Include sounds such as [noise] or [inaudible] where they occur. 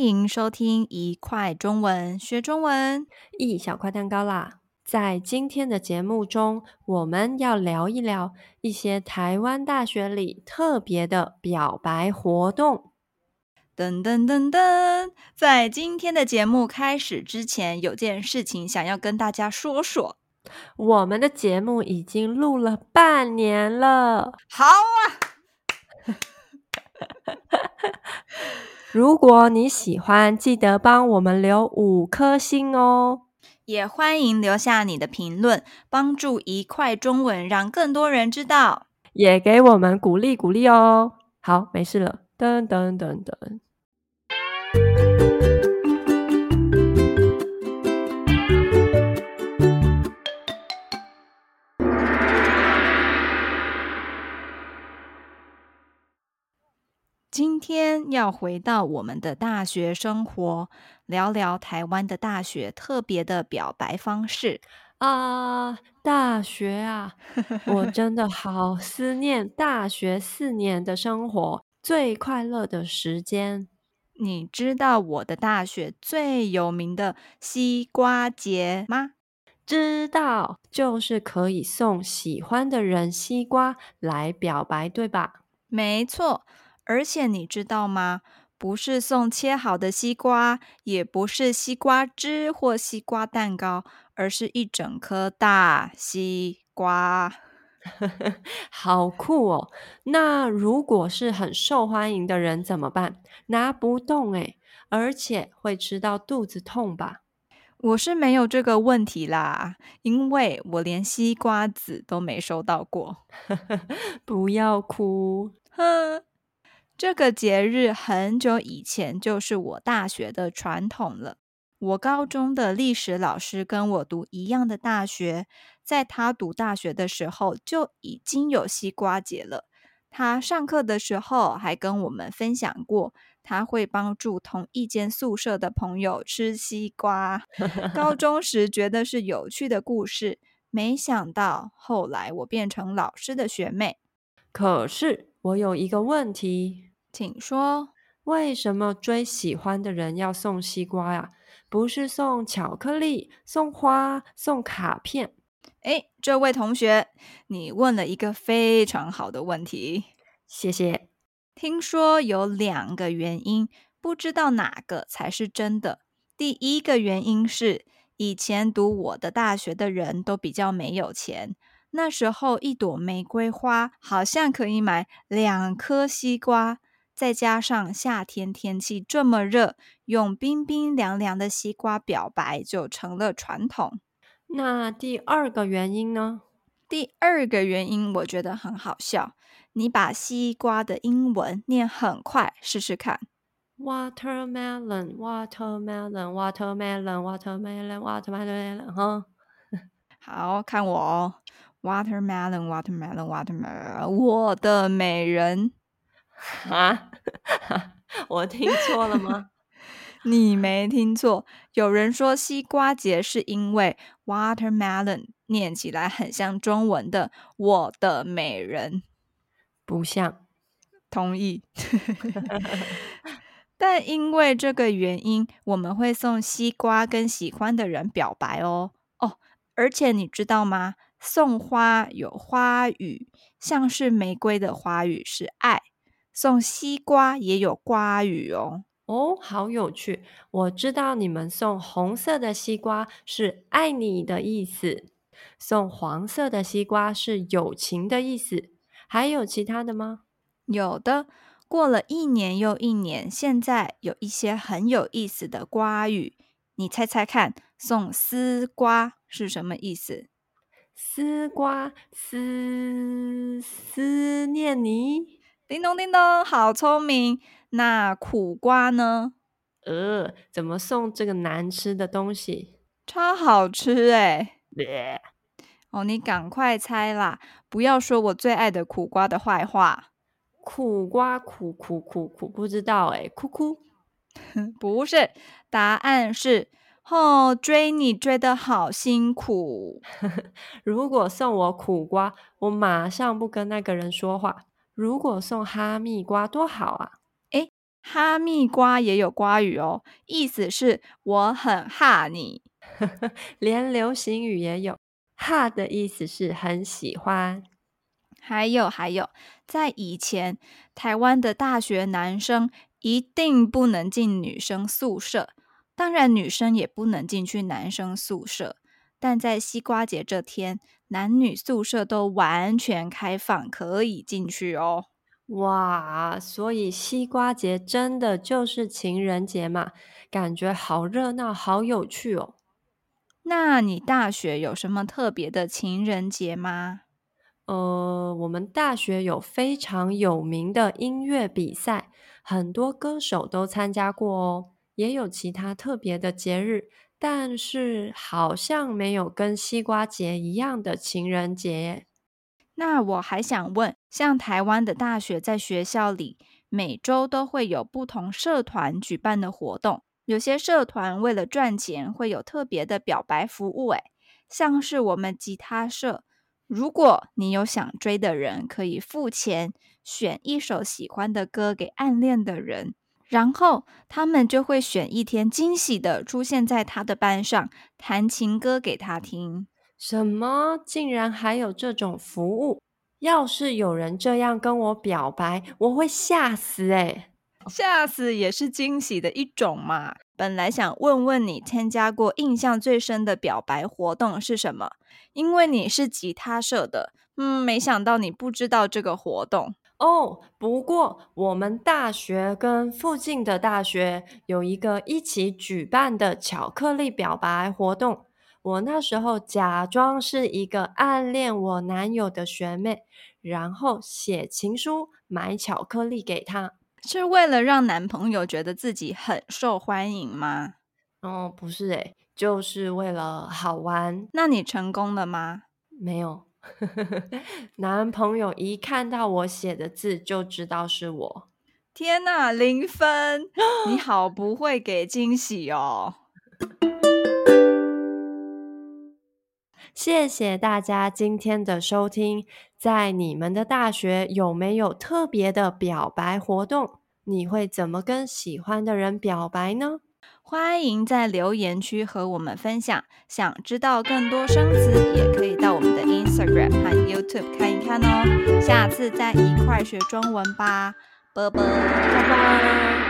迎收听一块中文学中文，一小块蛋糕啦！在今天的节目中，我们要聊一聊一些台湾大学里特别的表白活动。噔噔噔噔，在今天的节目开始之前，有件事情想要跟大家说说。我们的节目已经录了半年了，好啊！如果你喜欢，记得帮我们留五颗星哦。也欢迎留下你的评论，帮助一块中文让更多人知道，也给我们鼓励鼓励哦。好，没事了，噔噔噔噔。今天要回到我们的大学生活，聊聊台湾的大学特别的表白方式啊！大学啊，我 [laughs] 真的好思念大学四年的生活，最快乐的时间。你知道我的大学最有名的西瓜节吗？知道，就是可以送喜欢的人西瓜来表白，对吧？没错。而且你知道吗？不是送切好的西瓜，也不是西瓜汁或西瓜蛋糕，而是一整颗大西瓜。[laughs] 好酷哦！那如果是很受欢迎的人怎么办？拿不动诶，而且会吃到肚子痛吧？我是没有这个问题啦，因为我连西瓜籽都没收到过。[laughs] 不要哭，哼。[laughs] 这个节日很久以前就是我大学的传统了。我高中的历史老师跟我读一样的大学，在他读大学的时候就已经有西瓜节了。他上课的时候还跟我们分享过，他会帮助同一间宿舍的朋友吃西瓜。高 [laughs] 中时觉得是有趣的故事，没想到后来我变成老师的学妹。可是我有一个问题。请说，为什么追喜欢的人要送西瓜呀？不是送巧克力、送花、送卡片？诶，这位同学，你问了一个非常好的问题，谢谢。听说有两个原因，不知道哪个才是真的。第一个原因是，以前读我的大学的人都比较没有钱，那时候一朵玫瑰花好像可以买两颗西瓜。再加上夏天天气这么热，用冰冰凉凉的西瓜表白就成了传统。那第二个原因呢？第二个原因我觉得很好笑，你把西瓜的英文念很快试试看。Watermelon，watermelon，watermelon，watermelon，watermelon，哈。好，看我哦，watermelon，watermelon，watermelon，我的美人。[laughs] 啊，我听错了吗？[laughs] 你没听错，有人说西瓜节是因为 watermelon 念起来很像中文的“我的美人”，不像。同意。[laughs] 但因为这个原因，我们会送西瓜跟喜欢的人表白哦。哦，而且你知道吗？送花有花语，像是玫瑰的花语是爱。送西瓜也有瓜语哦。哦，好有趣！我知道你们送红色的西瓜是爱你的意思，送黄色的西瓜是友情的意思。还有其他的吗？有的。过了一年又一年，现在有一些很有意思的瓜语，你猜猜看，送丝瓜是什么意思？丝瓜，思思念你。叮咚叮咚，好聪明！那苦瓜呢？呃，怎么送这个难吃的东西？超好吃哎！[laughs] 呃、哦，你赶快猜啦！不要说我最爱的苦瓜的坏话。苦瓜苦苦苦苦，不知道哎，哭哭。[laughs] 不是，答案是哦，追你追的好辛苦。[laughs] 如果送我苦瓜，我马上不跟那个人说话。如果送哈密瓜多好啊！诶，哈密瓜也有瓜语哦，意思是我很哈你。[laughs] 连流行语也有，哈的意思是很喜欢。还有还有，在以前，台湾的大学男生一定不能进女生宿舍，当然女生也不能进去男生宿舍。但在西瓜节这天，男女宿舍都完全开放，可以进去哦。哇，所以西瓜节真的就是情人节嘛？感觉好热闹，好有趣哦。那你大学有什么特别的情人节吗？呃，我们大学有非常有名的音乐比赛，很多歌手都参加过哦。也有其他特别的节日，但是好像没有跟西瓜节一样的情人节。那我还想问，像台湾的大学在学校里，每周都会有不同社团举办的活动，有些社团为了赚钱，会有特别的表白服务，诶，像是我们吉他社。如果你有想追的人，可以付钱选一首喜欢的歌给暗恋的人，然后他们就会选一天惊喜的出现在他的班上，弹情歌给他听。什么？竟然还有这种服务？要是有人这样跟我表白，我会吓死诶！吓死也是惊喜的一种嘛。本来想问问你，参加过印象最深的表白活动是什么？因为你是吉他社的，嗯，没想到你不知道这个活动哦。不过我们大学跟附近的大学有一个一起举办的巧克力表白活动。我那时候假装是一个暗恋我男友的学妹，然后写情书，买巧克力给他。是为了让男朋友觉得自己很受欢迎吗？哦，不是诶，就是为了好玩。那你成功了吗？没有，[laughs] 男朋友一看到我写的字就知道是我。天呐，零分！[gasps] 你好不会给惊喜哦。谢谢大家今天的收听。在你们的大学有没有特别的表白活动？你会怎么跟喜欢的人表白呢？欢迎在留言区和我们分享。想知道更多生词，也可以到我们的 Instagram 和 YouTube 看一看哦。下次再一块学中文吧，拜拜，拜拜。